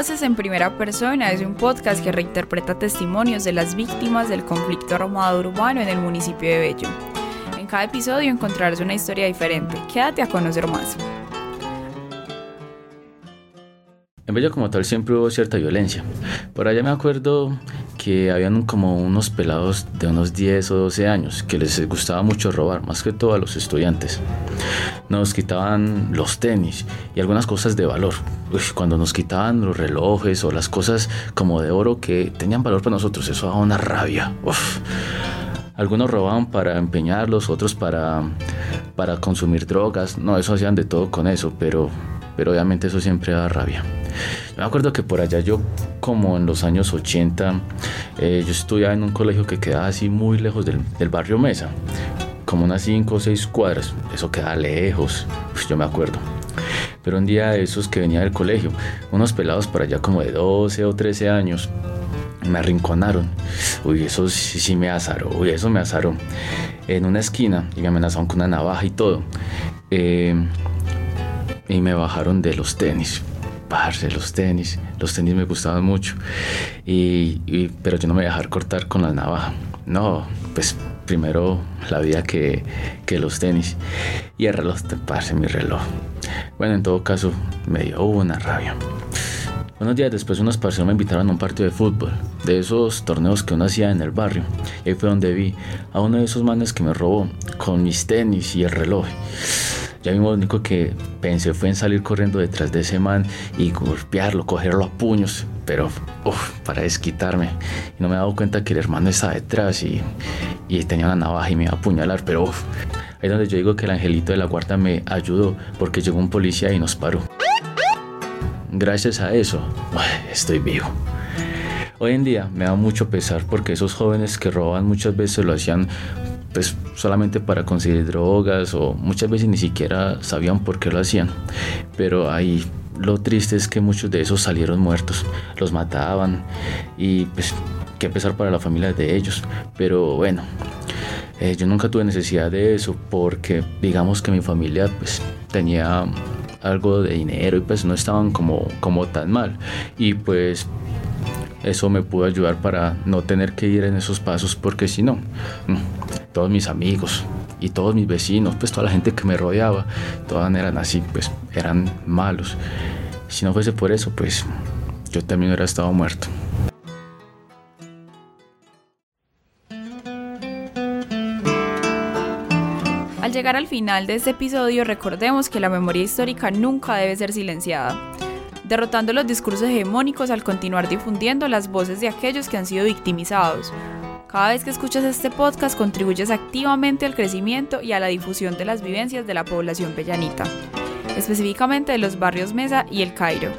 Voces en Primera Persona es un podcast que reinterpreta testimonios de las víctimas del conflicto armado urbano en el municipio de Bello. En cada episodio encontrarás una historia diferente. Quédate a conocer más. En Bello como tal siempre hubo cierta violencia. Por allá me acuerdo que habían como unos pelados de unos 10 o 12 años que les gustaba mucho robar, más que todo a los estudiantes. Nos quitaban los tenis y algunas cosas de valor. cuando nos quitaban los relojes o las cosas como de oro que tenían valor para nosotros, eso daba una rabia. Algunos robaban para empeñarlos, otros para, para consumir drogas. No, eso hacían de todo con eso, pero, pero obviamente eso siempre da rabia. Me acuerdo que por allá yo, como en los años 80, eh, yo estudiaba en un colegio que quedaba así muy lejos del, barrio Mesa, como unas 5 o 6 cuadras. Eso quedaba lejos, pues yo me acuerdo. Pero un día de esos que venía del colegio, unos pelados por allá como de 12 o 13 años, me arrinconaron. Uy, eso sí, me azaró, uy, eso me azaró. En una esquina y me amenazaron con una navaja y todo. Eh, y me bajaron de los tenis parce, los tenis. Los tenis me gustaban mucho. Y, pero yo no me voy a dejar cortar con la navaja. No, pues primero la vida que, que los tenis. Y el reloj, parce, mi reloj. Bueno, en todo caso, me dio una rabia. Unos días después unos parceros me invitaron a un partido de fútbol, de esos torneos que uno hacía en el barrio. Y ahí fue donde vi a uno de esos manes que me robó con mis tenis y el reloj. Ya mismo lo único que pensé fue en salir corriendo detrás de ese man y golpearlo, cogerlo a puños, pero para desquitarme. Y no me he dado cuenta que el hermano estaba detrás y, y tenía una navaja y me iba a apuñalar, pero ahí es donde yo digo que el angelito de la guarda me ayudó porque llegó un policía y nos paró. Gracias a eso, estoy vivo. Hoy en día me da mucho pesar porque esos jóvenes que roban muchas veces lo hacían pues solamente para conseguir drogas o muchas veces ni siquiera sabían por qué lo hacían. Pero ahí lo triste es que muchos de esos salieron muertos, los mataban y pues qué pesar para la familia de ellos. Pero bueno, eh, yo nunca tuve necesidad de eso porque digamos que mi familia pues tenía algo de dinero y pues no estaban como, como tan mal. Y pues eso me pudo ayudar para no tener que ir en esos pasos porque si no, todos mis amigos y todos mis vecinos, pues toda la gente que me rodeaba, todas eran así, pues eran malos. Si no fuese por eso, pues yo también hubiera estado muerto. Al llegar al final de este episodio, recordemos que la memoria histórica nunca debe ser silenciada, derrotando los discursos hegemónicos al continuar difundiendo las voces de aquellos que han sido victimizados, cada vez que escuchas este podcast contribuyes activamente al crecimiento y a la difusión de las vivencias de la población pellanita, específicamente de los barrios Mesa y El Cairo.